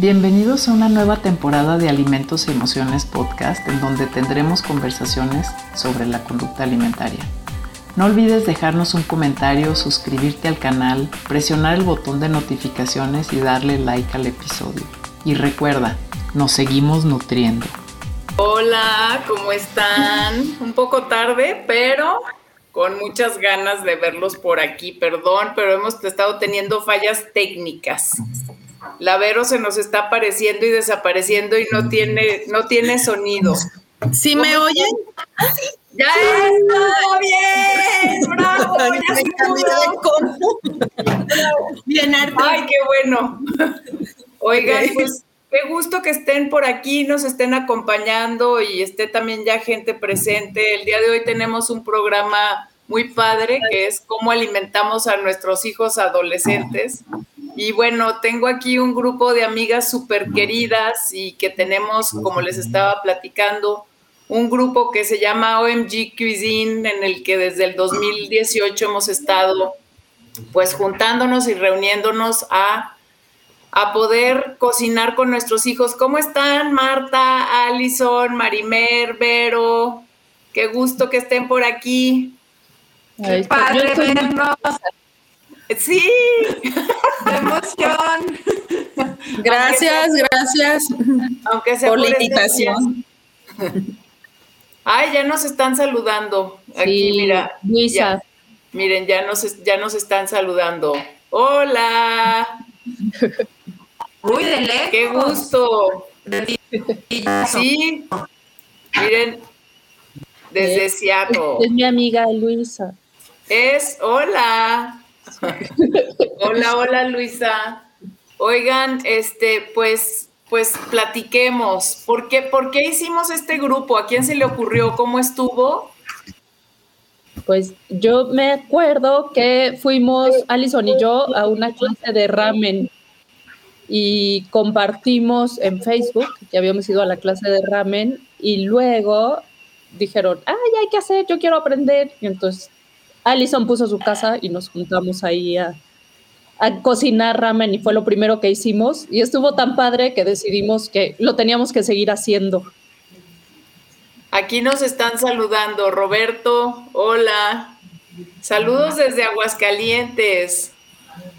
Bienvenidos a una nueva temporada de Alimentos y Emociones Podcast en donde tendremos conversaciones sobre la conducta alimentaria. No olvides dejarnos un comentario, suscribirte al canal, presionar el botón de notificaciones y darle like al episodio. Y recuerda, nos seguimos nutriendo. Hola, ¿cómo están? Un poco tarde, pero con muchas ganas de verlos por aquí. Perdón, pero hemos estado teniendo fallas técnicas. La Vero se nos está apareciendo y desapareciendo y no tiene, no tiene sonido. ¿Sí me oyen? ¡Ya está bien! ¡Bravo! ¡Ya se Bien, Arte. ¡Ay, qué bueno! Oigan, pues qué gusto que estén por aquí, nos estén acompañando y esté también ya gente presente. El día de hoy tenemos un programa muy padre que es cómo alimentamos a nuestros hijos adolescentes. Y bueno, tengo aquí un grupo de amigas súper queridas y que tenemos, como les estaba platicando, un grupo que se llama OMG Cuisine, en el que desde el 2018 hemos estado pues juntándonos y reuniéndonos a, a poder cocinar con nuestros hijos. ¿Cómo están Marta, Alison, Marimer, Vero? Qué gusto que estén por aquí. Qué padre vernos. Sí, ¡Qué emoción! Gracias, gracias aunque sea por la estos invitación. Ay, ya nos están saludando. Aquí, Sí, mira. Luisa. ya. miren, ya nos, ya nos están saludando. Hola, Uy, de lejos. qué gusto. Sí, miren, desde Seattle. Es mi amiga Luisa. Es, hola. hola, hola Luisa. Oigan, este, pues, pues platiquemos. ¿Por qué, ¿Por qué hicimos este grupo? ¿A quién se le ocurrió? ¿Cómo estuvo? Pues yo me acuerdo que fuimos, Alison y yo, a una clase de ramen y compartimos en Facebook que habíamos ido a la clase de ramen y luego dijeron, ay, hay que hacer, yo quiero aprender. Y entonces Alison puso su casa y nos juntamos ahí a, a cocinar ramen y fue lo primero que hicimos y estuvo tan padre que decidimos que lo teníamos que seguir haciendo. Aquí nos están saludando. Roberto, hola. Saludos desde Aguascalientes.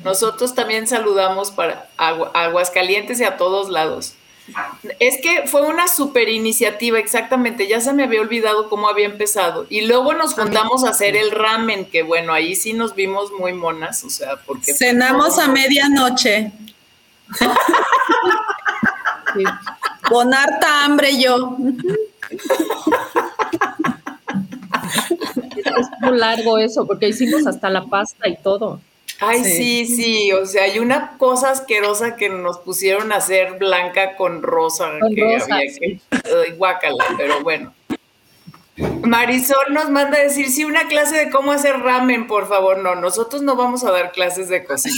Nosotros también saludamos para Agu- Aguascalientes y a todos lados. Es que fue una super iniciativa, exactamente. Ya se me había olvidado cómo había empezado. Y luego nos juntamos a hacer el ramen, que bueno, ahí sí nos vimos muy monas, o sea, porque... Cenamos a medianoche. Sí. Con harta hambre yo. Estuvo largo eso porque hicimos hasta la pasta y todo. Ay, sí. Sí. sí, o sea, hay una cosa asquerosa que nos pusieron a hacer blanca con rosa, Con que rosa, había que, Ay, guácala, pero bueno. Marisol nos manda a decir, sí, una clase de cómo hacer ramen, por favor. No, nosotros no vamos a dar clases de cocina.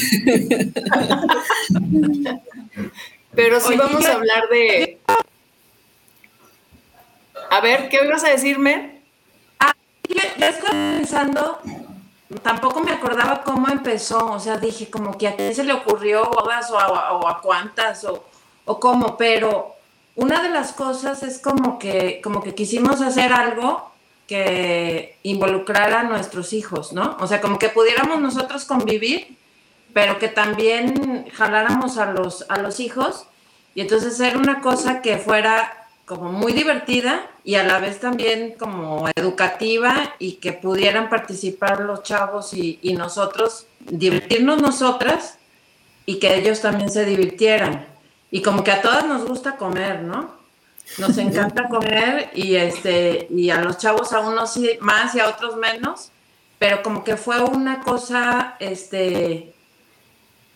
pero sí Oye, vamos a hablar de... A ver, ¿qué ibas a decirme? Yo estoy pensando, tampoco me acordaba cómo empezó, o sea, dije como que a quién se le ocurrió, o a, o a, cuántas, o, o cómo, pero una de las cosas es como que, como que quisimos hacer algo que involucrara a nuestros hijos, ¿no? O sea, como que pudiéramos nosotros convivir, pero que también jaláramos a los, a los hijos, y entonces era una cosa que fuera como muy divertida y a la vez también como educativa y que pudieran participar los chavos y, y nosotros, divertirnos nosotras y que ellos también se divirtieran. Y como que a todas nos gusta comer, ¿no? Nos encanta comer y, este, y a los chavos a unos más y a otros menos, pero como que fue una cosa, este,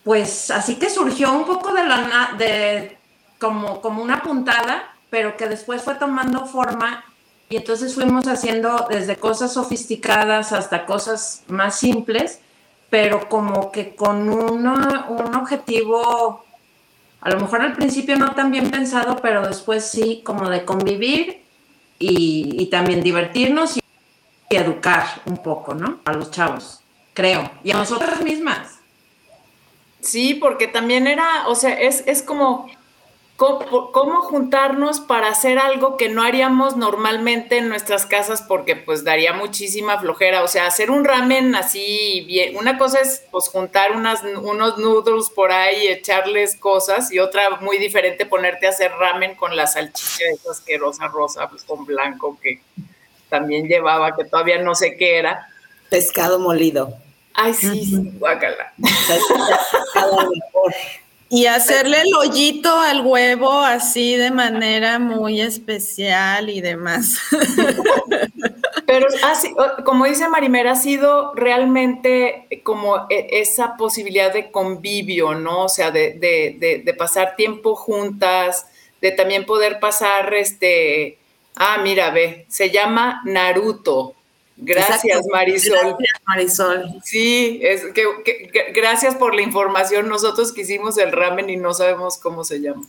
pues así que surgió un poco de la, de, como, como una puntada, pero que después fue tomando forma y entonces fuimos haciendo desde cosas sofisticadas hasta cosas más simples, pero como que con una- un objetivo, a lo mejor al principio no tan bien pensado, pero después sí, como de convivir y, también divertirnos y, y educar un poco, ¿no? A los chavos, creo, y a nosotras mismas. Sí, porque también era, o sea, es, es como cómo, juntarnos para hacer algo que no haríamos normalmente en nuestras casas porque pues daría muchísima flojera. O sea, hacer un ramen así bien. Una cosa es pues juntar unas, unos noodles por ahí y echarles cosas y otra muy diferente ponerte a hacer ramen con la salchicha esa asquerosa rosa pues, con blanco que también llevaba, que todavía no sé qué era. Pescado molido. Ay, sí, sí guácala. Y hacerle el hoyito al huevo así de manera muy especial y demás. Pero así, como dice Marimera, ha sido realmente como e, esa posibilidad de convivio, ¿no? O sea, de, de, de, pasar tiempo juntas, de también poder pasar este. Ah, mira, ve, se llama Naruto. Gracias, Marisol. Gracias, Marisol. Sí, es que, gracias por la información. Nosotros quisimos el ramen y no sabemos cómo se llama.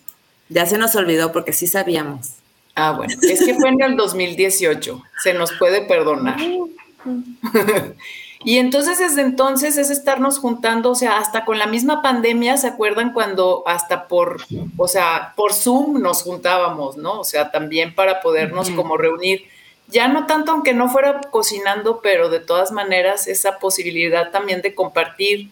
Ya se nos olvidó porque sí sabíamos. Ah, bueno, es que fue en el 2018. Se nos puede perdonar. y entonces desde entonces es estarnos juntando, o sea, hasta con la misma pandemia, ¿se acuerdan cuando hasta por, o sea, por Zoom nos juntábamos, ¿no? O sea, también para podernos como reunir ya no tanto aunque no fuera cocinando, pero de todas maneras esa posibilidad también de compartir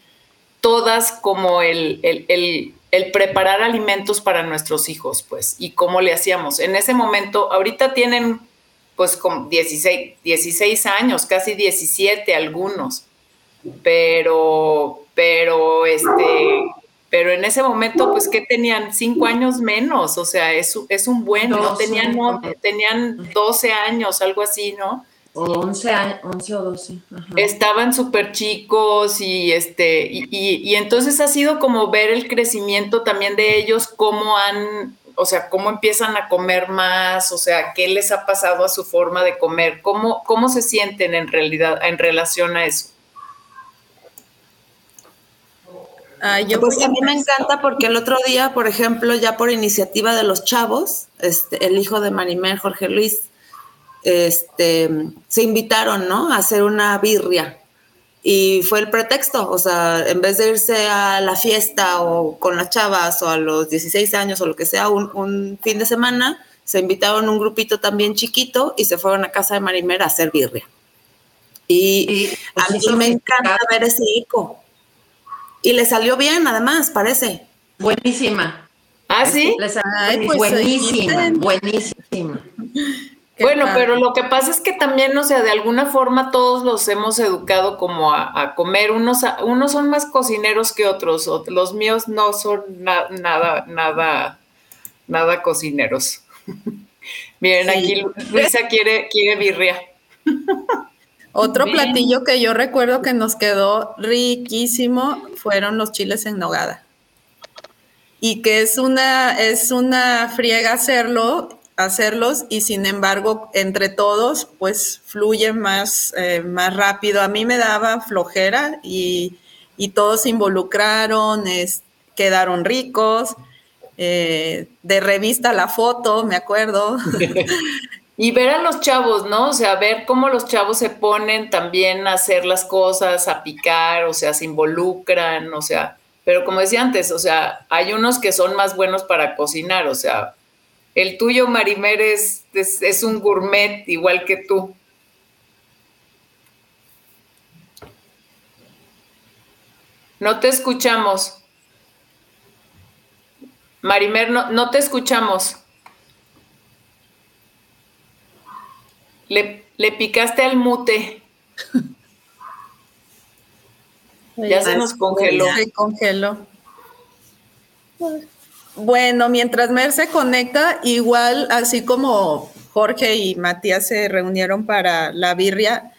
todas como el, el, preparar alimentos para nuestros hijos, pues, y cómo le hacíamos. En ese momento, ahorita tienen pues como 16, 16 años, casi 17 algunos, pero, pero este, pero en ese momento, pues, ¿qué tenían? Cinco años menos, o sea, es, es un buen, ¿no? Tenían, no, tenían 12 años, algo así, ¿no? O 11, años, 11 o 12. Estaban súper chicos y, este, y, y, entonces ha sido como ver el crecimiento también de ellos, cómo han, o sea, cómo empiezan a comer más, o sea, qué les ha pasado a su forma de comer, cómo, cómo se sienten en realidad en relación a eso. Yo pues a mí me encanta porque el otro día, por ejemplo, ya por iniciativa de los chavos, este, el hijo de Marimer, Jorge Luis, este, se invitaron, ¿no? A hacer una birria. Y fue el pretexto, o sea, en vez de irse a la fiesta o con las chavas o a los 16 años o lo que sea, un, fin de semana, se invitaron un grupito también chiquito y se fueron a casa de Marimer a hacer birria. Y, a mí me encanta ver ese hijo y le salió bien, además, parece. Buenísima. ¿Ah, sí? Pues, buenísima, buenísima. Bueno, pero lo que pasa es que también, o sea, de alguna forma todos los hemos educado como a, comer. Unos, unos son más cocineros que otros. Los míos no son nada, nada, nada cocineros. Miren, aquí Luisa quiere, quiere birria. Otro platillo que yo recuerdo que nos quedó riquísimo fueron los chiles en nogada. Y que es una, es una friega hacerlo, hacerlos, y sin embargo, entre todos, pues fluye más, eh, más rápido. A mí me daba flojera y, todos se involucraron, quedaron ricos. Eh, de revista La Foto, me acuerdo. Y ver a los chavos, ¿no? O sea, ver cómo los chavos se ponen también a hacer las cosas, a picar, o sea, se involucran, o sea, pero como decía antes, o sea, hay unos que son más buenos para cocinar, o sea, el tuyo, Marimer, es, es, un gourmet igual que tú. No te escuchamos. Marimer, no, no te escuchamos. Le, le picaste al mute. ya se nos congeló. Se congeló. Bueno, mientras Mer se conecta, igual así como Jorge y Matías se reunieron para la birria,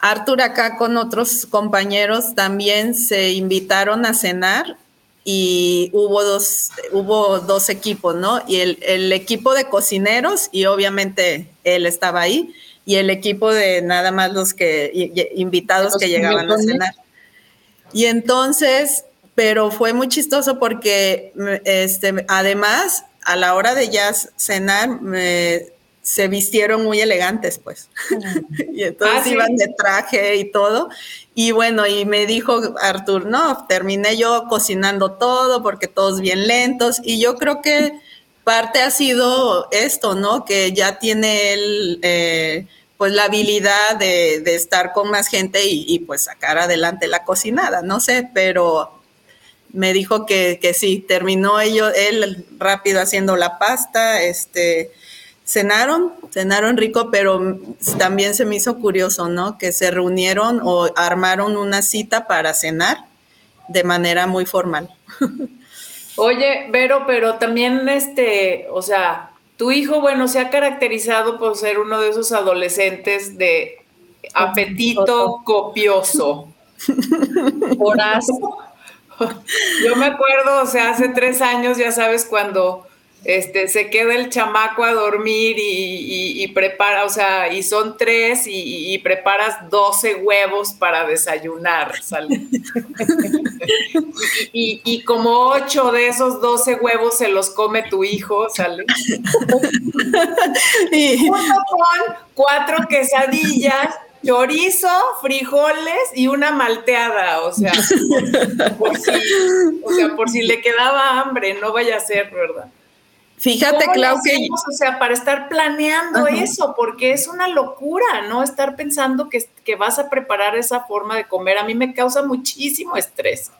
Artur acá con otros compañeros también se invitaron a cenar y hubo dos, hubo dos equipos, ¿no? Y el, el, equipo de cocineros, y obviamente él estaba ahí, y el equipo de nada más los que invitados que llegaban a cenar. Y entonces, pero fue muy chistoso porque este, además, a la hora de ya cenar, me, se vistieron muy elegantes, pues. y entonces ah, iban de traje y todo. Y bueno, y me dijo Artur, no, terminé yo cocinando todo porque todos bien lentos. Y yo creo que parte ha sido esto, ¿no? Que ya tiene él eh, pues la habilidad de, estar con más gente y, pues sacar adelante la cocinada, no sé, pero me dijo que, que sí, terminó ello, él rápido haciendo la pasta, este, cenaron, cenaron rico, pero también se me hizo curioso, ¿no? Que se reunieron o armaron una cita para cenar de manera muy formal. Oye, Vero, pero también este, o sea, tu hijo, bueno, se ha caracterizado por ser uno de esos adolescentes de apetito copioso. Horas. Yo me acuerdo, o sea, hace tres años, ya sabes, cuando este, se queda el chamaco a dormir y, prepara, o sea, y son tres y, preparas 12 huevos para desayunar, ¿sale? y, como ocho de esos 12 huevos se los come tu hijo, ¿sale? y con cuatro quesadillas chorizo, frijoles y una malteada, o sea, por si, o sea, por si le quedaba hambre, no vaya a ser, ¿verdad? Fíjate, Clau, que... O sea, para estar planeando eso, porque es una locura, ¿no? Estar pensando que, que, vas a preparar esa forma de comer, a mí me causa muchísimo estrés.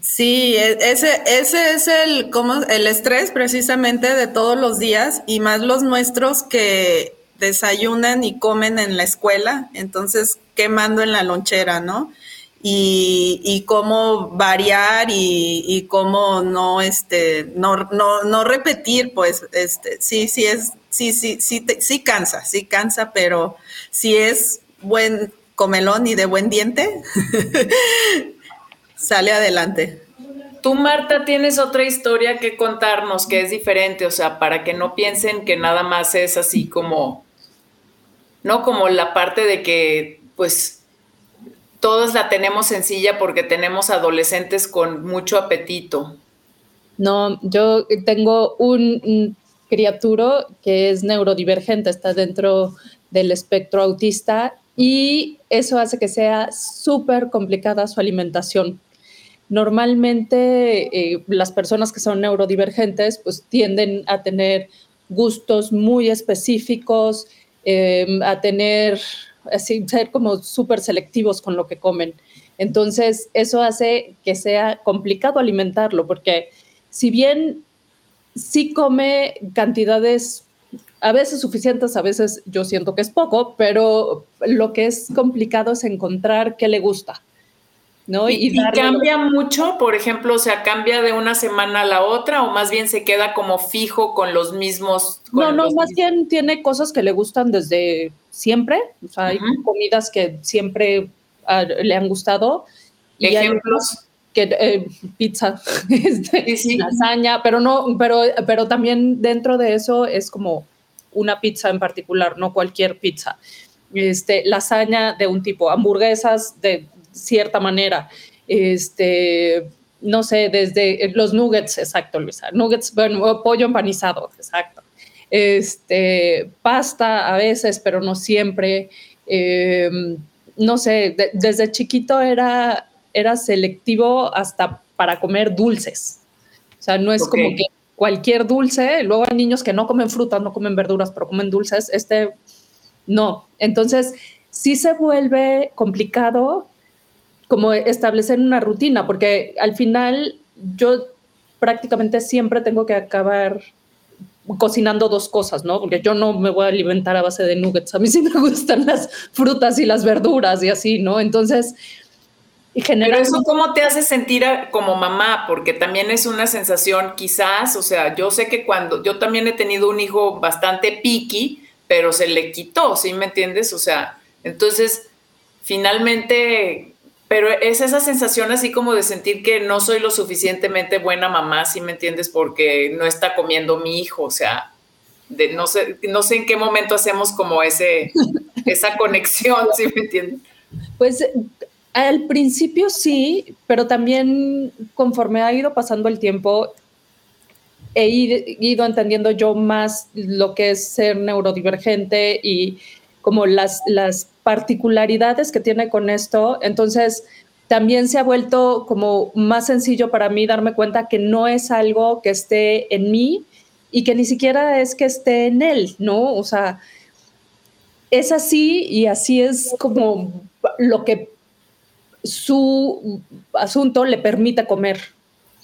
Sí, e, ese, ese es el, como, el estrés precisamente de todos los días y más los nuestros que desayunan y comen en la escuela, entonces quemando en la lonchera, ¿no? Y, cómo variar y, cómo no, este, no, no, repetir, pues, este, sí, sí es, sí, sí, sí, sí cansa, sí cansa, pero si es buen comelón y de buen diente, sale adelante. Tú, Marta, tienes otra historia que contarnos que es diferente, o sea, para que no piensen que nada más es así como, no como la parte de que, pues, todos la tenemos sencilla porque tenemos adolescentes con mucho apetito. No, yo tengo un, criatura que es neurodivergente, está dentro del espectro autista y eso hace que sea súper complicada su alimentación. Normalmente eh, las personas que son neurodivergentes pues tienden a tener gustos muy específicos, eh, a tener así, ser como súper selectivos con lo que comen. Entonces, eso hace que sea complicado alimentarlo, porque si bien sí come cantidades a veces suficientes, a veces yo siento que es poco, pero lo que es complicado es encontrar qué le gusta. ¿no? Y, cambia mucho, por ejemplo, o sea, cambia de una semana a la otra o más bien se queda como fijo con los mismos. no, no, más bien tiene cosas que le gustan desde siempre, o sea, hay comidas que siempre ah, le han gustado. Ejemplos. que eh, pizza, este, lasaña, pero no, pero, pero también dentro de eso es como una pizza en particular, no cualquier pizza. Este, lasaña de un tipo, hamburguesas de cierta manera. Este, no sé, desde los nuggets, exacto, Luisa. Nuggets, bueno, pollo empanizado, exacto. Este, pasta a veces, pero no siempre. Em, no sé, desde chiquito era, era selectivo hasta para comer dulces. O sea, no es como que cualquier dulce, luego hay niños que no comen frutas, no comen verduras, pero comen dulces, este no. Entonces, sí se vuelve complicado como establecer una rutina, porque al final yo prácticamente siempre tengo que acabar cocinando dos cosas, ¿no? Porque yo no me voy a alimentar a base de nuggets, a mí sí me gustan las frutas y las verduras y así, ¿no? Entonces, Pero eso cómo te hace sentir como mamá, porque también es una sensación quizás, o sea, yo sé que cuando yo también he tenido un hijo bastante picky, pero se le quitó, ¿sí me entiendes? O sea, entonces, finalmente pero es esa sensación así como de sentir que no soy lo suficientemente buena mamá, si me entiendes, porque no está comiendo mi hijo, o sea, de, no, sé, no sé en qué momento hacemos como ese, esa conexión, si me entiendes. Pues al principio sí, pero también conforme ha ido pasando el tiempo, he ido entendiendo yo más lo que es ser neurodivergente y como las, las particularidades que tiene con esto. Entonces, también se ha vuelto como más sencillo para mí darme cuenta que no es algo que esté en mí, y que ni siquiera es que esté en él, ¿no? O sea, es así y así es como lo que su asunto le permite comer.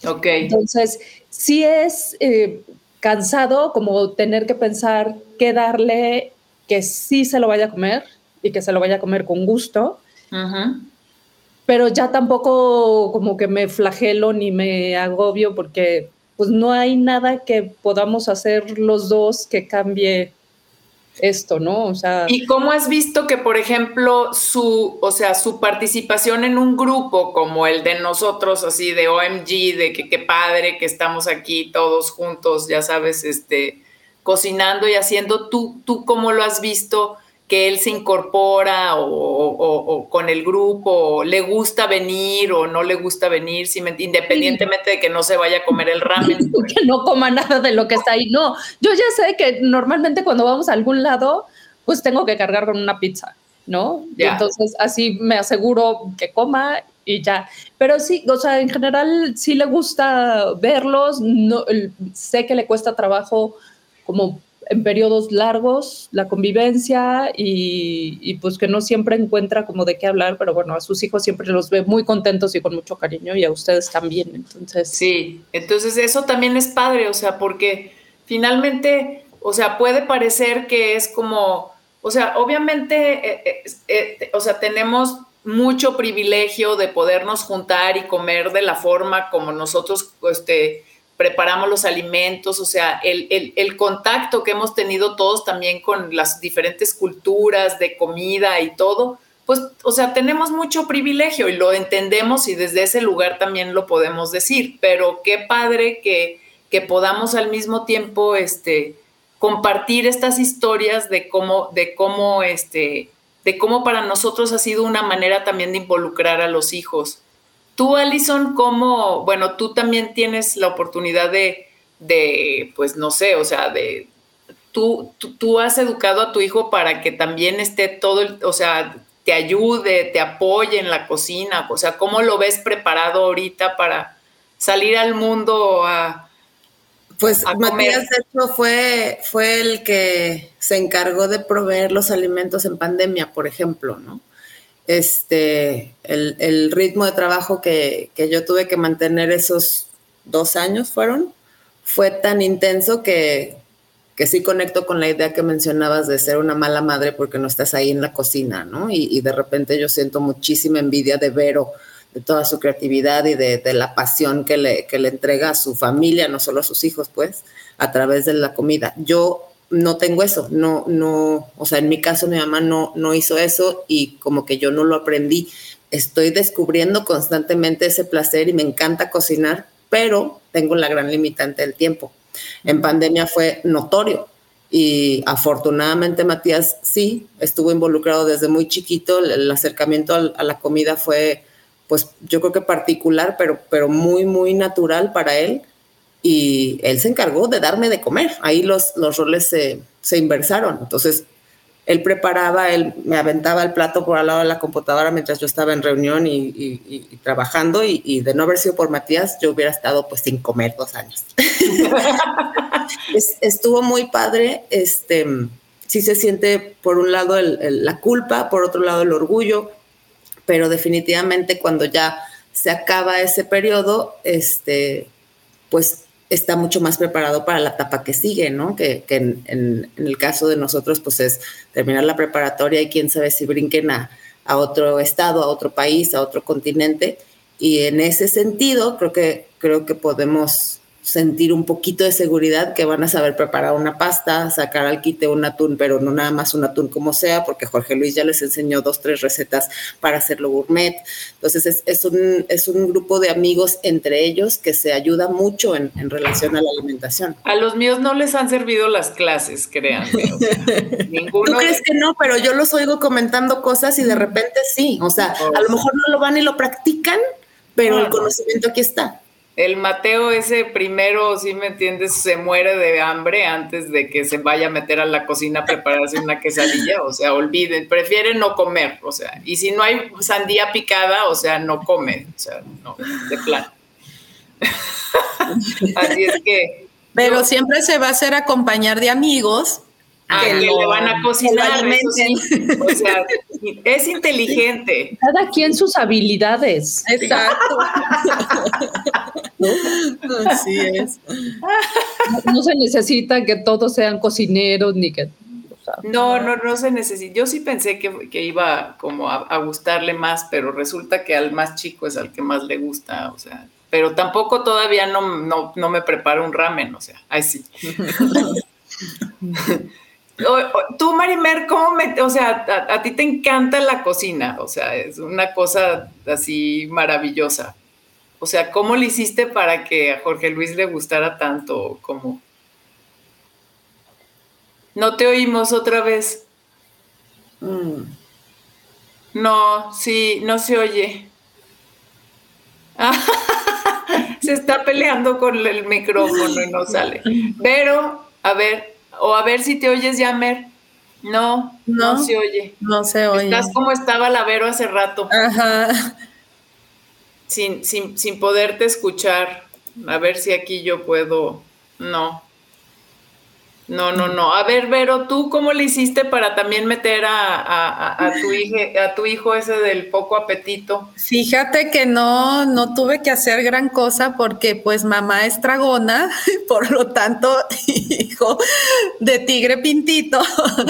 Ok. Entonces, sí es eh, cansado como tener que pensar qué darle que sí se lo vaya a comer y que se lo vaya a comer con gusto. Pero ya tampoco como que me flagelo ni me agobio porque pues no hay nada que podamos hacer los dos que cambie esto, ¿no? O sea. ¿Y cómo has visto que, por ejemplo, su, o sea, su participación en un grupo como el de nosotros, así de OMG, de que qué padre que estamos aquí todos juntos, ya sabes, este, cocinando y haciendo, ¿tú, tú cómo lo has visto? Que él se incorpora o, con el grupo, le gusta venir o no le gusta venir, independientemente de que no se vaya a comer el ramen. que no coma nada de lo que está ahí. No, yo ya sé que normalmente cuando vamos a algún lado, pues tengo que cargar con una pizza, ¿no? Entonces así me aseguro que coma y ya. Pero sí, o sea, en general sí le gusta verlos, no, sé que le cuesta trabajo como en periodos largos la convivencia y, pues que no siempre encuentra como de qué hablar, pero bueno, a sus hijos siempre los ve muy contentos y con mucho cariño y a ustedes también, entonces. Sí, entonces eso también es padre, o sea, porque finalmente, o sea, puede parecer que es como, o sea, obviamente, eh, eh, eh, o sea, tenemos mucho privilegio de podernos juntar y comer de la forma como nosotros, este, preparamos los alimentos, o sea, el, contacto que hemos tenido todos también con las diferentes culturas de comida y todo, pues, o sea, tenemos mucho privilegio y lo entendemos y desde ese lugar también lo podemos decir, pero qué padre que, que podamos al mismo tiempo, este, compartir estas historias de cómo, de cómo, este, de cómo para nosotros ha sido una manera también de involucrar a los hijos. Tú, Alison, ¿cómo, bueno, tú también tienes la oportunidad de, de pues no sé, o sea, de, tú, tú, has educado a tu hijo para que también esté todo, o sea, te ayude, te apoye en la cocina, o sea, ¿cómo lo ves preparado ahorita para salir al mundo a... Pues Matías, de hecho, fue, fue el que se encargó de proveer los alimentos en pandemia, por ejemplo, ¿no? Este, el, ritmo de trabajo que, yo tuve que mantener esos dos años fueron, fue tan intenso que, que sí conecto con la idea que mencionabas de ser una mala madre porque no estás ahí en la cocina, ¿no? Y, de repente yo siento muchísima envidia de Vero, de toda su creatividad y de, de, la pasión que le, que le entrega a su familia, no solo a sus hijos, pues, a través de la comida. Yo no tengo eso, no, no, o sea, en mi caso mi mamá no, no hizo eso y como que yo no lo aprendí. Estoy descubriendo constantemente ese placer y me encanta cocinar, pero tengo la gran limitante del tiempo. En pandemia fue notorio y afortunadamente Matías sí estuvo involucrado desde muy chiquito. El, acercamiento a, la comida fue, pues yo creo que particular, pero, pero muy, muy natural para él y él se encargó de darme de comer. Ahí los, los roles se, se inversaron. Entonces, él preparaba, él me aventaba el plato por al lado de la computadora mientras yo estaba en reunión y, trabajando y, de no haber sido por Matías, yo hubiera estado pues sin comer dos años. estuvo muy padre, este, sí se siente por un lado la culpa, por otro lado el orgullo, pero definitivamente cuando ya se acaba ese periodo, este, pues está mucho más preparado para la etapa que sigue, ¿no? Que, en, el caso de nosotros, pues es terminar la preparatoria y quién sabe si brinquen a, a, otro estado, a otro país, a otro continente. Y en ese sentido, creo que, creo que podemos sentir un poquito de seguridad que van a saber preparar una pasta, sacar al quite un atún, pero no nada más un atún como sea, porque Jorge Luis ya les enseñó dos, tres recetas para hacerlo gourmet. Entonces es, un, es un grupo de amigos entre ellos que se ayuda mucho en, relación a la alimentación. A los míos no les han servido las clases, créanme. ninguno ¿Tú crees que no? Pero yo los oigo comentando cosas y de repente sí. O sea, a lo mejor no lo van y lo practican, pero el conocimiento aquí está el Mateo ese primero, si me entiendes, se muere de hambre antes de que se vaya a meter a la cocina a prepararse una quesadilla, o sea, olviden, prefiere no comer, o sea, y si no hay sandía picada, o sea, no come, o sea, no, de plan. Así es que, Pero siempre se va a hacer acompañar de amigos Ah, que, le van a cocinar. O sea, es inteligente. Cada quien sus habilidades. Exacto. Así es. No, se necesita que todos sean cocineros ni que. no, no, no se necesita. Yo sí pensé que, que iba como a, gustarle más, pero resulta que al más chico es al que más le gusta, o sea. Pero tampoco todavía no, no, no me preparo un ramen, o sea, ay sí. Tú, Marimer, ¿cómo me, o sea, a, ti te encanta la cocina, o sea, es una cosa así maravillosa. O sea, ¿cómo le hiciste para que a Jorge Luis le gustara tanto? como No te oímos otra vez. Mm. No, sí, no se oye. se está peleando con el micrófono y no sale. Pero, a ver, o a ver si te oyes, Yamer. No, no, se oye. No se oye. Estás como estaba la Vero hace rato. Ajá. Sin, sin, sin poderte escuchar. A ver si aquí yo puedo. No. No, no, no. A ver, Vero, ¿tú cómo le hiciste para también meter a, tu, hijo, a tu hijo ese del poco apetito? Fíjate que no, no tuve que hacer gran cosa porque pues mamá es dragona, por lo tanto, hijo de tigre pintito.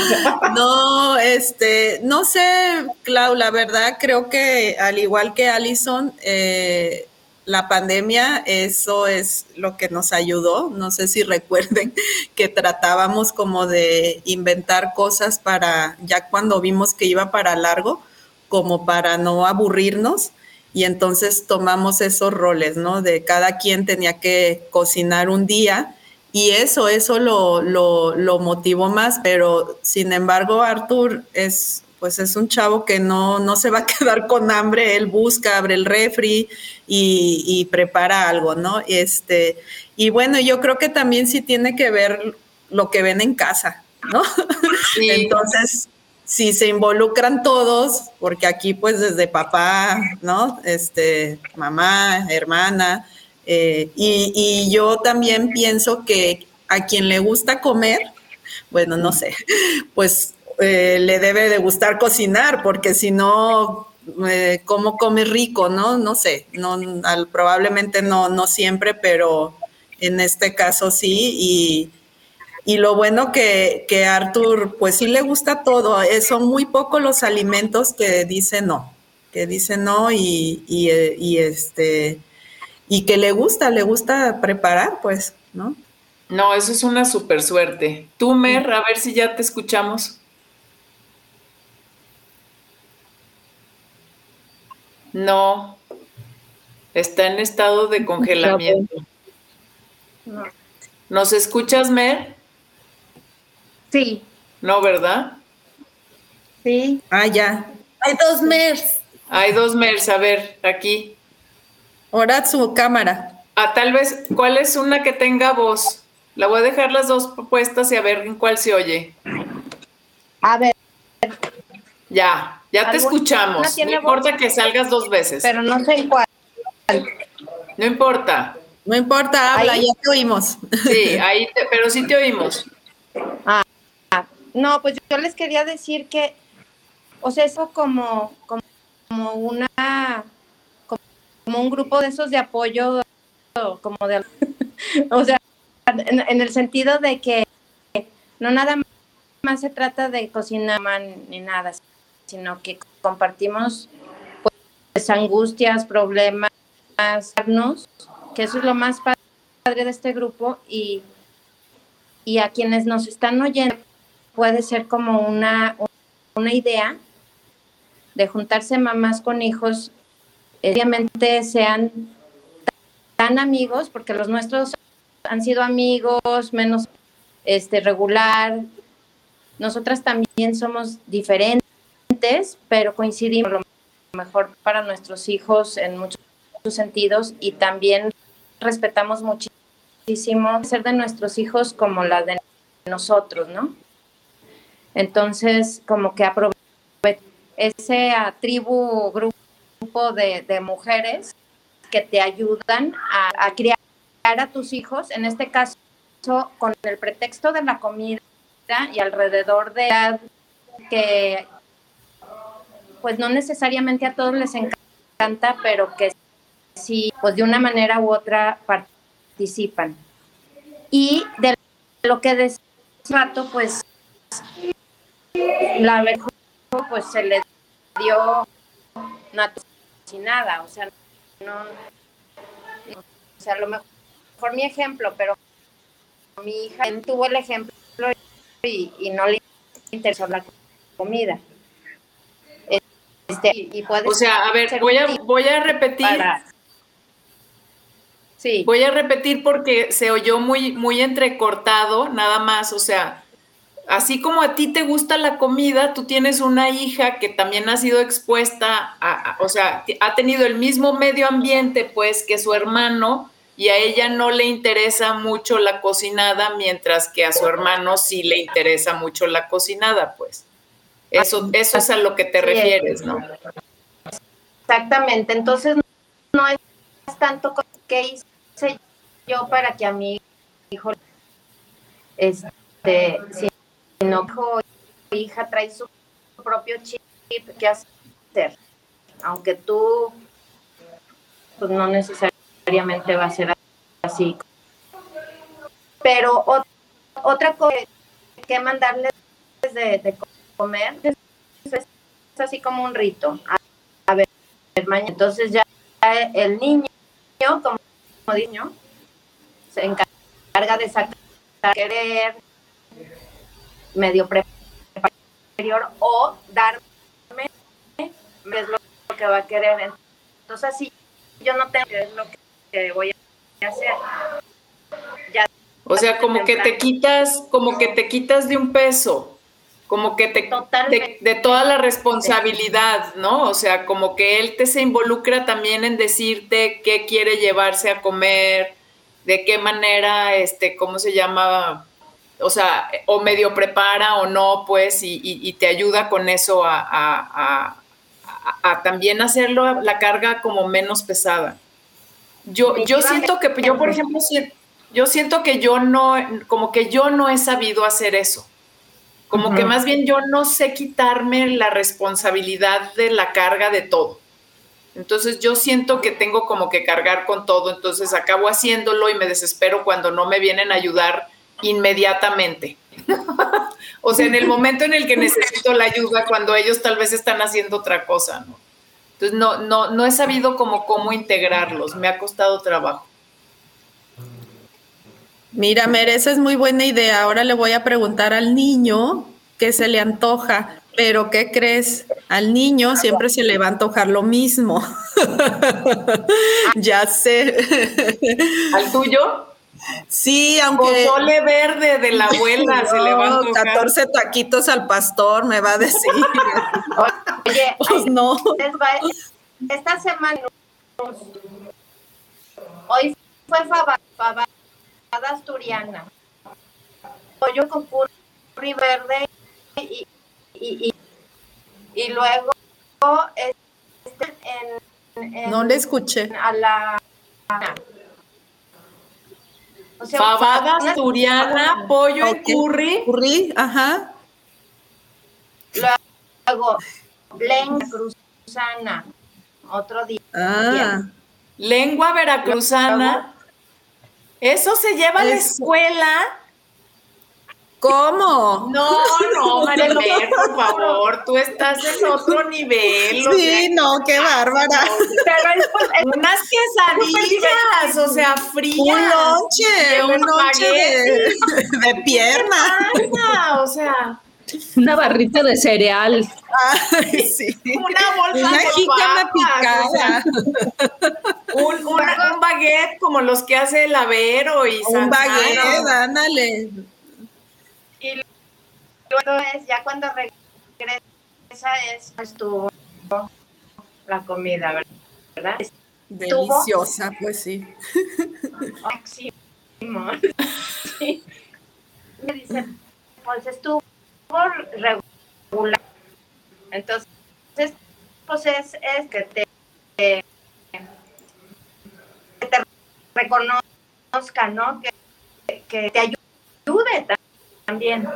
no, este, no sé, Clau, la verdad creo que al igual que Allison, eh, la pandemia, eso es lo que nos ayudó. No sé si recuerden que tratábamos como de inventar cosas para, ya cuando vimos que iba para largo, como para no aburrirnos. Y entonces tomamos esos roles, ¿no? De cada quien tenía que cocinar un día. Y eso, eso lo, lo, lo motivó más, pero sin embargo, Arthur es pues es un chavo que no, no se va a quedar con hambre, él busca, abre el refri y, prepara algo, ¿no? Este, y bueno, yo creo que también sí tiene que ver lo que ven en casa, ¿no? Entonces, si se involucran todos, porque aquí pues desde papá, ¿no? Este, mamá, hermana, eh, y, y yo también pienso que a quien le gusta comer, bueno, no sé, pues eh, le debe de gustar cocinar, porque si no, eh, ¿cómo come rico? No, no sé, no, probablemente no, no siempre, pero en este caso sí. Y, y lo bueno que, que, Arthur, pues sí le gusta todo. Eh, son muy pocos los alimentos que dice no, que dice no y, y, y, este y que le gusta, le gusta preparar, pues, ¿no? No, eso es una super suerte. Tú, Mer, a ver si ya te escuchamos. No, está en estado de congelamiento. ¿Nos escuchas, Mer? Sí. No, ¿verdad? Sí. Ah, ya. Hay dos MERS. Hay dos MERS, a ver, aquí. Ahora su cámara. Ah, tal vez, ¿cuál es una que tenga voz? La voy a dejar las dos puestas y a ver en cuál se oye. A ver. Ya. Ya te escuchamos. No importa que salgas dos veces. Pero no sé en cuál. No importa. No importa, habla, ya te oímos. Sí, ahí pero sí te oímos. Ah, no, pues yo les quería decir que, o sea, eso como, como, una, como, un grupo de esos de apoyo, como de, o sea, en, el sentido de que no nada más se trata de cocinar ni nada, sino que compartimos pues, angustias, problemas, que eso es lo más padre de este grupo y, y a quienes nos están oyendo puede ser como una, una idea de juntarse mamás con hijos, obviamente sean tan amigos, porque los nuestros han sido amigos, menos este regular. Nosotras también somos diferentes pero coincidimos lo mejor para nuestros hijos en muchos sentidos y también respetamos muchísimo ser de nuestros hijos como la de nosotros, ¿no? Entonces, como que aprovecho ese tribu, grupo de, mujeres que te ayudan a, criar a tus hijos, en este caso con el pretexto de la comida y alrededor de que pues no necesariamente a todos les encanta, pero que sí, pues de una manera u otra participan. Y de lo que decía pues la verdad, pues se le dio nada, o sea, no, o sea, a lo mejor mi ejemplo, pero mi hija tuvo el ejemplo y, no le interesó la comida. Este, y o sea, a ver, voy a, voy a repetir. Sí. Voy a repetir porque se oyó muy, muy entrecortado, nada más. O sea, así como a ti te gusta la comida, tú tienes una hija que también ha sido expuesta, a, o sea, ha tenido el mismo medio ambiente, pues, que su hermano, y a ella no le interesa mucho la cocinada, mientras que a su hermano sí le interesa mucho la cocinada, pues. Eso, eso es a lo que te refieres, ¿no? Exactamente. Entonces, no es tanto que hice yo para que a mi hijo, este, sino que hija trae su propio chip que hacer. Aunque tú, pues no necesariamente va a ser así. Pero otra cosa que mandarles de, comer es, así como un rito. A, ver, entonces ya el niño, como, niño, se encarga de sacar querer medio superior o darme es lo que va a querer. Entonces así yo no tengo que es lo que que voy a hacer. o sea, como que te quitas, como que te quitas de un peso, como que te, de, toda la responsabilidad, ¿no? O sea, como que él te se involucra también en decirte qué quiere llevarse a comer, de qué manera, este, ¿cómo se llama? O sea, o medio prepara o no, pues, y, te ayuda con eso a, a, a también hacerlo la carga como menos pesada. Yo, yo siento que, yo por ejemplo, yo siento que yo no, como que yo no he sabido hacer eso. Como que más bien yo no sé quitarme la responsabilidad de la carga de todo. Entonces yo siento que tengo como que cargar con todo, entonces acabo haciéndolo y me desespero cuando no me vienen a ayudar inmediatamente. o sea, en el momento en el que necesito la ayuda, cuando ellos tal vez están haciendo otra cosa, ¿no? Entonces no, no, no he sabido cómo, cómo integrarlos, me ha costado trabajo. Mira, Mer, esa es muy buena idea. Ahora le voy a preguntar al niño qué se le antoja, pero ¿qué crees? Al niño siempre se le va a antojar lo mismo. ya sé. ¿Al tuyo? Sí, aunque. Pozole verde de la abuela se le va a antojar. 14 taquitos al pastor, me va a decir. Oye, pues no. Esta semana, hoy fue fabada asturiana, pollo con curry verde y, y, y, y luego este, en, en, no le escuché. A la o sea, Fabada asturiana, pollo y curry. Curry, ajá. Luego, lengua veracruzana, otro día. Ah. Lengua veracruzana. Eso se lleva a la escuela. ¿Cómo? No, no, Marifer, por favor, tú estás en otro nivel. Sí, no, qué bárbara. Pero unas quesadillas, o sea, frías. Un lonche, un lonche de, de pierna. O sea. Una barrita de cereal. Ay, sí. Una bolsa una jícama picada. Un, un, baguette como los que hace el Avero y Un baguette, ándale. Y luego es, ya cuando regresa es pues, tu, la comida, ¿verdad? Deliciosa, pues sí. Máximo. sí. Me dice, pues estuvo regular. Entonces, pues es, es que te, que te reconozca, ¿no? Que que te ayude también.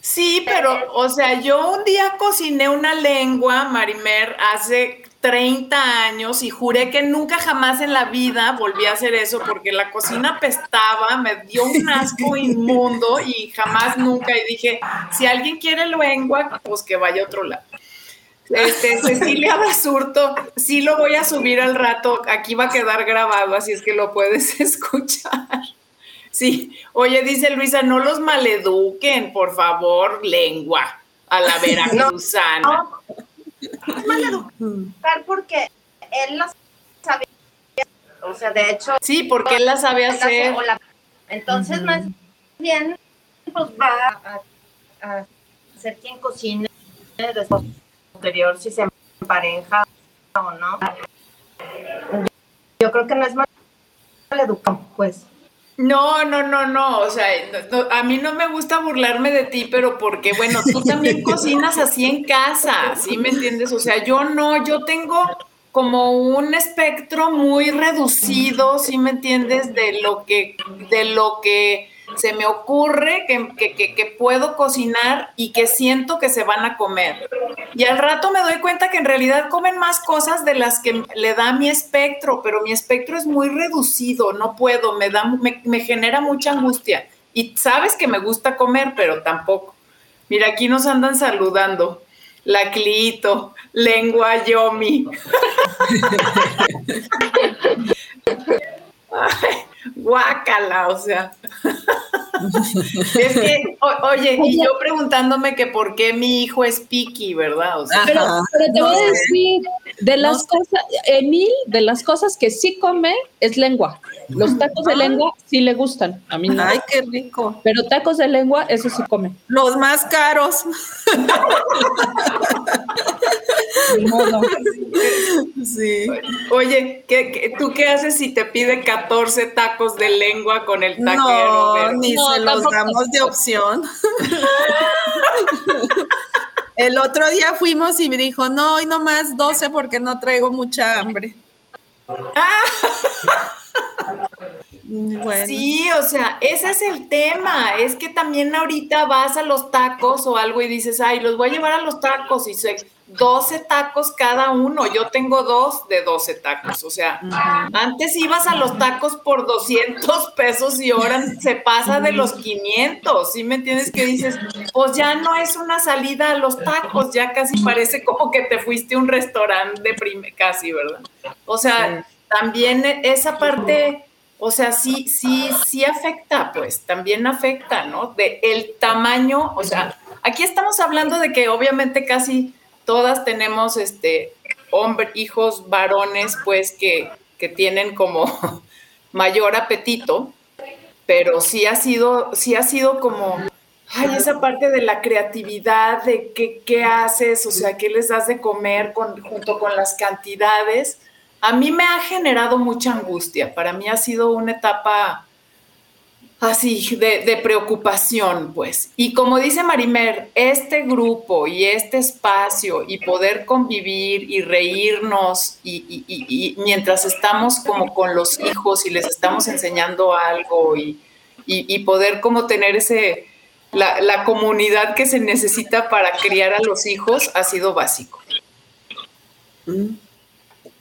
sí, pero, o sea, yo un día cociné una lengua, Marimer, hace 30 años y juré que nunca jamás en la vida volví a hacer eso porque la cocina pestaba, me dio un asco inmundo y jamás nunca. Y dije, si alguien quiere lengua, pues que vaya a otro lado. Este, Cecilia Basurto, sí lo voy a subir al rato, aquí va a quedar grabado, así es que lo puedes escuchar. Sí, oye, dice Luisa, no los maleduquen, por favor, lengua, a la veracruzana. No, no maleducar porque él la sabía, o sea, de hecho. Sí, porque él la sabe hacer. entonces, más bien, pues va a, a ser quien cocine después posterior si se empareja o no. Yo creo que no es mal educado, pues. No, no, no, no, o sea, a mí no me gusta burlarme de ti, pero porque, bueno, tú también cocinas así en casa, ¿sí me entiendes? O sea, yo no, yo tengo como un espectro muy reducido, ¿sí me entiendes? De lo que, de lo que se me ocurre que, puedo cocinar y que siento que se van a comer. Y al rato me doy cuenta que en realidad comen más cosas de las que le da mi espectro, pero mi espectro es muy reducido, no puedo, me, da, me, genera mucha angustia. Y sabes que me gusta comer, pero tampoco. Mira, aquí nos andan saludando. La Clito, lengua yomi. guácala, o sea. es que, oye, y yo preguntándome que por qué mi hijo es piqui, ¿verdad? pero, te voy a decir, de las cosas, Emil, de las cosas que sí come es lengua. Los tacos de lengua sí le gustan, a mí no. Ay, qué rico. Pero tacos de lengua, eso sí come. Los más caros. Sí. Oye, ¿qué, tú qué haces si te pide 14 tacos de lengua con el taquero? No, ni se los damos de opción. el otro día fuimos y me dijo, no, hoy nomás 12 porque no traigo mucha hambre. Sí, o sea, ese es el tema. Es que también ahorita vas a los tacos o algo y dices, ay, los voy a llevar a los tacos y se 12 tacos cada uno. Yo tengo dos de 12 tacos. O sea, antes ibas a los tacos por 200 pesos y ahora se pasa de los 500. ¿Sí me entiendes? Que dices, pues ya no es una salida a los tacos, ya casi parece como que te fuiste a un restaurante de prime, casi, ¿verdad? O sea, también esa parte. O sea, sí, sí, sí afecta, pues, también afecta, ¿no? De el tamaño, o sea, aquí estamos hablando de que obviamente casi todas tenemos este hombre, hijos varones, pues que, tienen como mayor apetito, pero sí ha sido, sí ha sido como, ay, esa parte de la creatividad, de qué, qué haces, o sea, qué les das de comer con, junto con las cantidades, a mí me ha generado mucha angustia. Para mí ha sido una etapa así de, preocupación, pues. Y como dice Marimer, este grupo y este espacio y poder convivir y reírnos y, mientras estamos como con los hijos y les estamos enseñando algo y, poder como tener ese, la, comunidad que se necesita para criar a los hijos ha sido básico. Mm.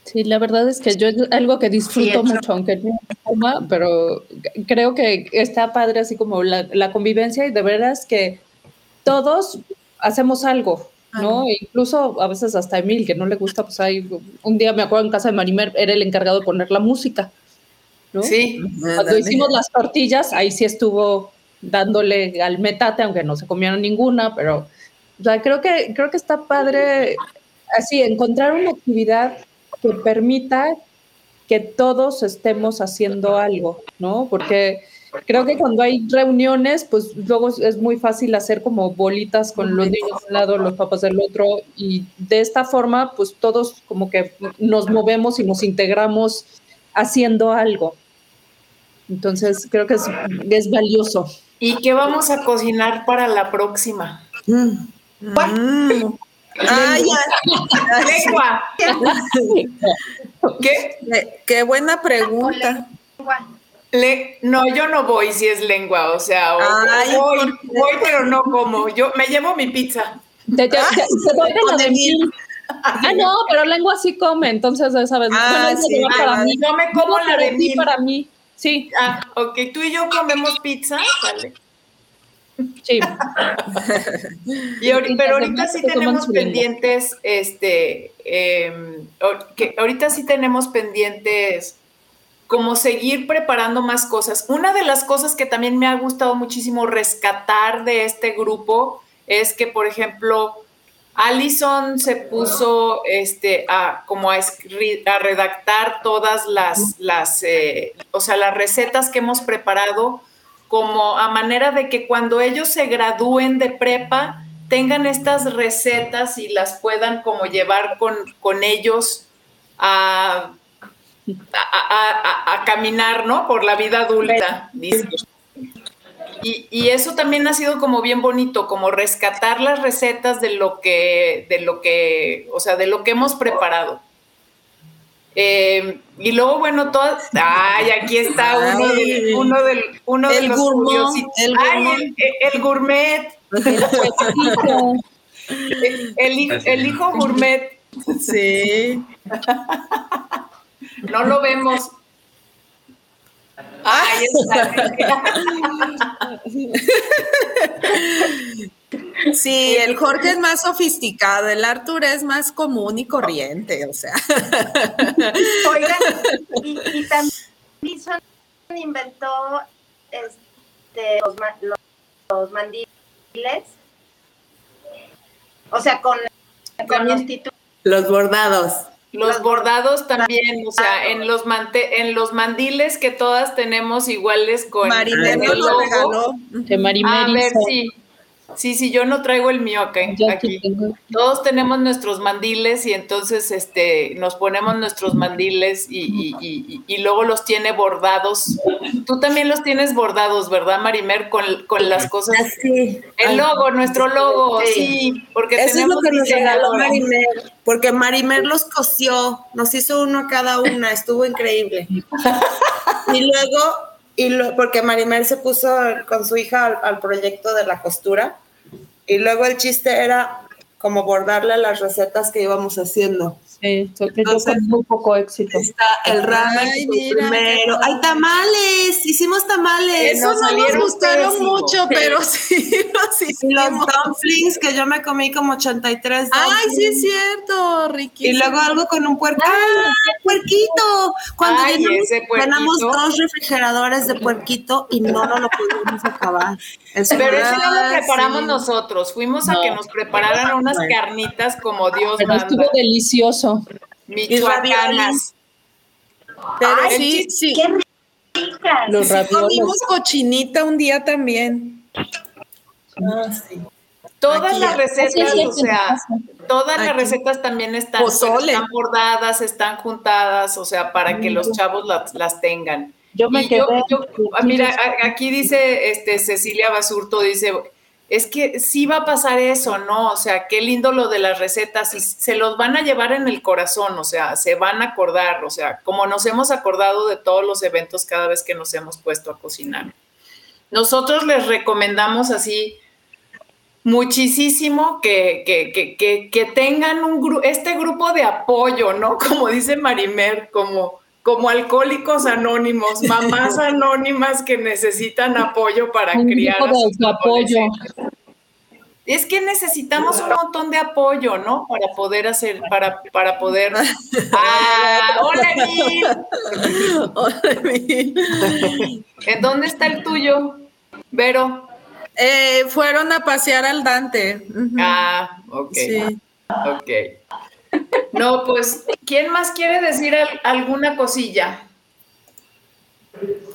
Sí, la verdad es que yo es algo que disfruto mucho, aunque no forma, pero creo que está padre así como la, convivencia y de veras que todos hacemos algo, ¿no? Incluso a veces hasta Emil, que no le gusta, pues hay, un día me acuerdo en casa de Marimer, era el encargado de poner la música, ¿no? Sí. Cuando hicimos las tortillas, ahí sí estuvo dándole al metate, aunque no se comieron ninguna, pero o sea, creo que, creo que está padre así, encontrar una actividad que permita que todos estemos haciendo algo, ¿no? Porque creo que cuando hay reuniones, pues luego es muy fácil hacer como bolitas con los niños de un lado, los papás del otro, y de esta forma, pues todos como que nos movemos y nos integramos haciendo algo. Entonces, creo que es, es valioso. ¿Y qué vamos a cocinar para la próxima? Mm. Ah, ¿Qué? Qué buena pregunta. Le, no, yo no voy si es lengua, o sea, voy, voy, pero no como. Yo me llevo mi pizza. Te, te, te, doy de la de mil. Ah, no, pero lengua sí come, entonces sabes. Ah, bueno, sí, para mí. Yo me como la de mil. Para mí, sí. Ah, ok. Tú y yo comemos pizza, vale. Sí. y ahorita, pero ahorita sí tenemos pendientes, este, eh, que ahorita sí tenemos pendientes como seguir preparando más cosas. Una de las cosas que también me ha gustado muchísimo rescatar de este grupo es que, por ejemplo, Allison se puso este, a, como a, a redactar todas las, las eh, o sea, las recetas que hemos preparado como a manera de que cuando ellos se gradúen de prepa tengan estas recetas y las puedan como llevar con, con ellos a a, caminar, ¿no? Por la vida adulta. Y, y, eso también ha sido como bien bonito, como rescatar las recetas de lo que, de lo que, o sea, de lo que hemos preparado. Eh, y luego, bueno, todas. Ay, aquí está uno, del, uno, del, uno de los gourmet, el, ay, el, gourmet. El, el, hijo gourmet. Sí. No lo vemos. Ahí está. Sí, el Jorge es más sofisticado, el Arthur es más común y corriente, o sea. Oigan, y, también inventó este, los, los, mandiles, o sea, con, con los títulos. Los bordados. Los bordados también, o sea, en los en los mandiles que todas tenemos iguales con Marimer lo regaló. De Marimer A ver, sí. Sí, sí, yo no traigo el mío acá, aquí. Todos tenemos nuestros mandiles y entonces este, nos ponemos nuestros mandiles y, y, y, luego los tiene bordados. Tú también los tienes bordados, ¿verdad, Marimer? Con, con las cosas. Ah, sí. El logo, nuestro logo, sí. porque Eso tenemos es lo que nos regaló Marimer, porque Marimer los cosió, nos hizo uno a cada una, estuvo increíble. y luego y lo, porque Marimer se puso con su hija al, proyecto de la costura y luego el chiste era como bordarle las recetas que íbamos haciendo. Sí, Entonces, muy poco éxito. Está el ramen primero. ¡Hay tamales! Hicimos tamales. Eso no nos gustaron mucho, pero sí los hicimos. Los dumplings que yo me comí como 83 ¡Ay, sí es cierto, Ricky! Y luego algo con un puerco. ¡Ah, puerquito! Cuando Ay, llenamos, dos refrigeradores de puerquito y no nos lo pudimos acabar. pero eso no lo preparamos nosotros. Fuimos a que nos prepararan unas carnitas como Dios Pero estuvo delicioso. Michoacanas. Pero sí, sí. Qué ricas. Los comimos cochinita un día también. Ah, sí. Todas las recetas, o sea, todas las recetas también están, están bordadas, están juntadas, o sea, para que los chavos las, las tengan. Yo me quedé. Ah, mira, aquí dice este Cecilia Basurto, dice, es que sí va a pasar eso, ¿no? O sea, qué lindo lo de las recetas y se los van a llevar en el corazón, o sea, se van a acordar, o sea, como nos hemos acordado de todos los eventos cada vez que nos hemos puesto a cocinar. Nosotros les recomendamos así muchísimo que, que, que, que tengan un este grupo de apoyo, ¿no? Como dice Marimer, como como alcohólicos anónimos, mamás anónimas que necesitan apoyo para criar a sus apoyo. Es que necesitamos un montón de apoyo, ¿no? Para poder hacer, para, para poder. ¡Ah! ¡Hola, Hola, ¿En dónde está el tuyo, Vero? Eh, fueron a pasear al Dante. Ah, ok. Sí. Ok. No, pues, ¿quién más quiere decir alguna cosilla?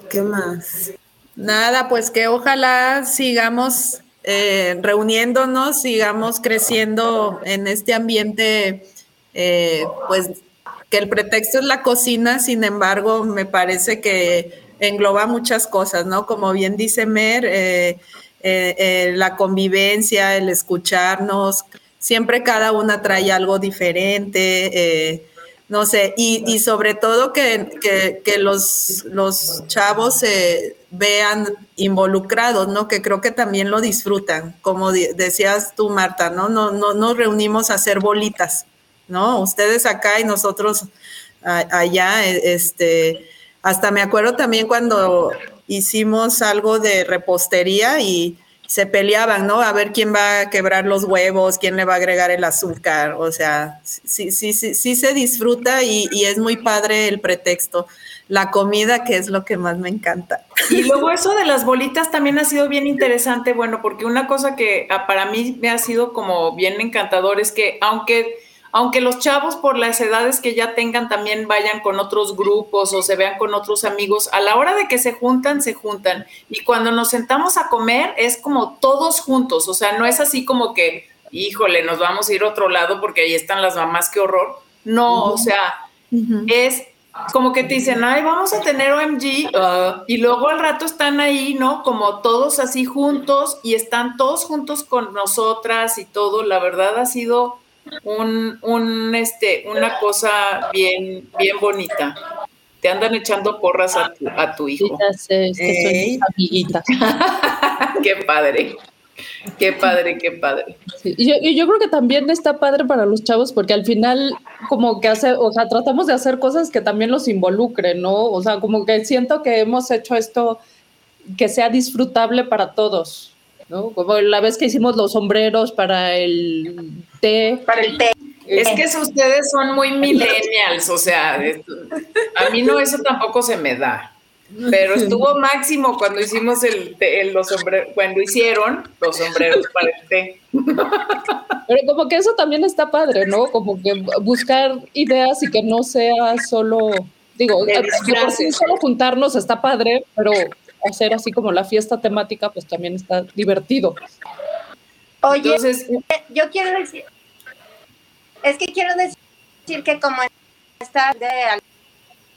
¿Qué más? Nada, pues que ojalá sigamos eh, reuniéndonos, sigamos creciendo en este ambiente, eh, pues que el pretexto es la cocina, sin embargo, me parece que engloba muchas cosas, ¿no? Como bien dice Mer, eh, la convivencia, el escucharnos, siempre cada una trae algo diferente. Eh, no sé, y, sobre todo que, que, que, los, los chavos se vean involucrados, ¿no? Que creo que también lo disfrutan, como decías tú, Marta, ¿no? No, no nos reunimos a hacer bolitas, ¿no? Ustedes acá y nosotros allá, e, este, hasta me acuerdo también cuando hicimos algo de repostería y se peleaban, ¿no? A ver quién va a quebrar los huevos, quién le va a agregar el azúcar. O sea, sí, sí, sí, sí se disfruta y, es muy padre el pretexto. La comida, que es lo que más me encanta. Y luego eso de las bolitas también ha sido bien interesante, bueno, porque una cosa que ah, para mí me ha sido como bien encantador es que aunque aunque los chavos por las edades que ya tengan también vayan con otros grupos o se vean con otros amigos, a la hora de que se juntan, se juntan. Y cuando nos sentamos a comer es como todos juntos, o sea, no es así como que, híjole, nos vamos a ir a otro lado porque ahí están las mamás, qué horror. No, o sea, es como que te dicen, ay, vamos a tener OMG, uh, y luego al rato están ahí, ¿no? Como todos así juntos y están todos juntos con nosotras y todo. La verdad ha sido un, un, este, una cosa bien, bien bonita. Te andan echando porras a tu, a tu hijo. qué padre. Qué padre, qué padre. y, yo, yo, creo que también está padre para los chavos porque al final como que hace, o sea, tratamos de hacer cosas que también los involucren, ¿no? O sea, como que siento que hemos hecho esto que sea disfrutable para todos. Como la vez que hicimos los sombreros para el té. Para el té. Es que ustedes son muy millennials, o sea, a mí no eso tampoco se me da. Pero estuvo máximo cuando hicimos el, los sombreros, cuando hicieron los sombreros para el té. Pero como que eso también está padre, ¿no? Como que buscar ideas y que no sea solo, digo, solo juntarnos está padre, pero hacer así como la fiesta temática, pues también está divertido. Oye, Entonces, eh, yo quiero decir, es que quiero decir que como está de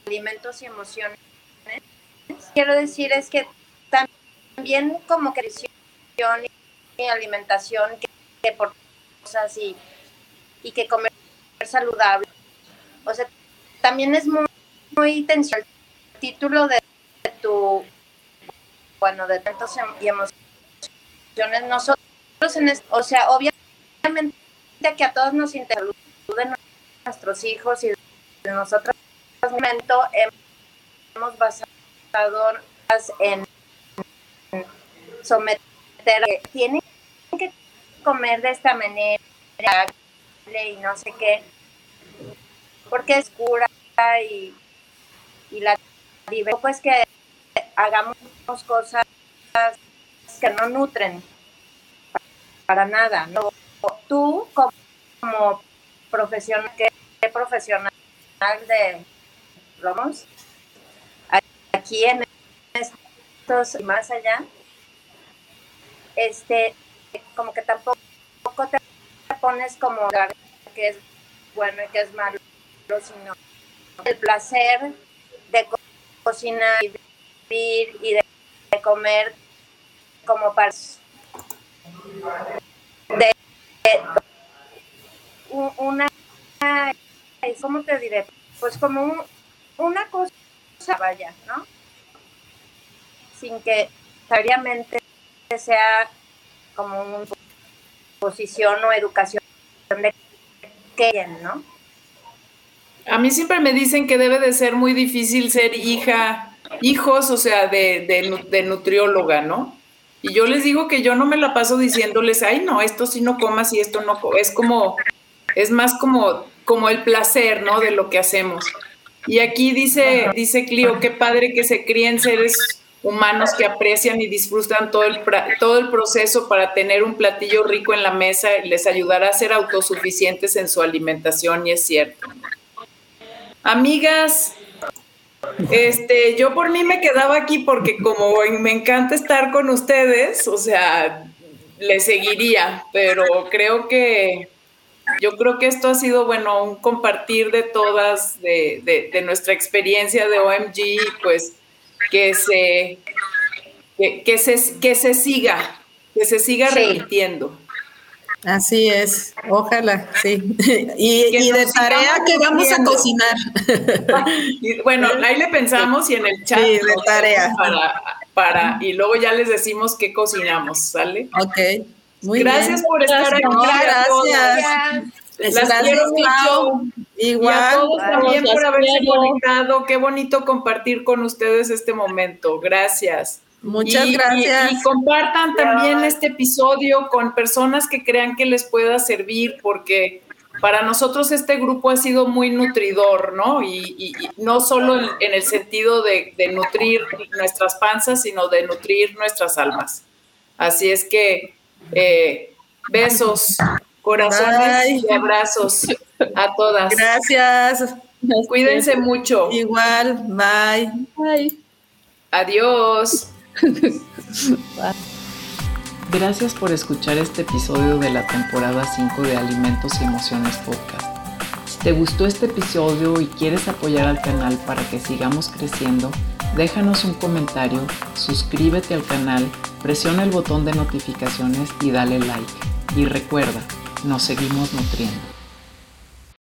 alimentos y emociones, quiero decir es que también como creación y alimentación, que, por cosas y, y que comer saludable, o sea, también es muy, muy tensión el título de tu bueno, de tantos y emociones, nosotros, en o sea, obviamente que a todos nos interesa nuestros hijos y nosotros en momento hemos basado en someter que tienen que comer de esta manera y no sé qué porque es cura y, y la pues que hagamos cosas que no nutren para nada. ¿no? Tú como profesional, ¿qué profesional de vamos aquí en estos y más allá, este, como que tampoco te pones como que es bueno y que es malo, sino el placer de cocinar y y de, comer como para de, una ¿cómo te diré? Pues como una cosa vaya, ¿no? Sin que necesariamente sea como una posición o educación de que ¿no? A mí siempre me dicen que debe de ser muy difícil ser hija hijos, o sea, de, de, nutrióloga, ¿no? Y yo les digo que yo no me la paso diciéndoles, ay, no, esto sí no comas y esto no, es como, es más como, como el placer, ¿no? De lo que hacemos. Y aquí dice, dice Clio, qué padre que se críen seres humanos que aprecian y disfrutan todo el, todo el proceso para tener un platillo rico en la mesa, les ayudará a ser autosuficientes en su alimentación y es cierto. Amigas, este, yo por mí me quedaba aquí porque como me encanta estar con ustedes, o sea, le seguiría, pero creo que yo creo que esto ha sido, bueno, un compartir de todas, de, nuestra experiencia de OMG, pues que se, que, se, que se siga, que se siga repitiendo. Así es, ojalá, sí. Y, de tarea que vamos a cocinar. bueno, ahí le pensamos y en el chat. Sí, de tarea. Para, para, y luego ya les decimos qué cocinamos, ¿sale? Ok. Muy gracias por estar aquí. gracias. Las quiero mucho. Igual. Y a todos también por haberse conectado. Qué bonito compartir con ustedes este momento. Gracias. Muchas gracias. Y, compartan también este episodio con personas que crean que les pueda servir, porque para nosotros este grupo ha sido muy nutridor, ¿no? Y, no solo en, el sentido de, nutrir nuestras panzas, sino de nutrir nuestras almas. Así es que eh, besos, corazones y abrazos a todas. Gracias. Cuídense mucho. Igual, bye. Bye. Adiós. Gracias por escuchar este episodio de la temporada 5 de Alimentos y Emociones Podcast. Si te gustó este episodio y quieres apoyar al canal para que sigamos creciendo, déjanos un comentario, suscríbete al canal, presiona el botón de notificaciones y dale like. Y recuerda, nos seguimos nutriendo.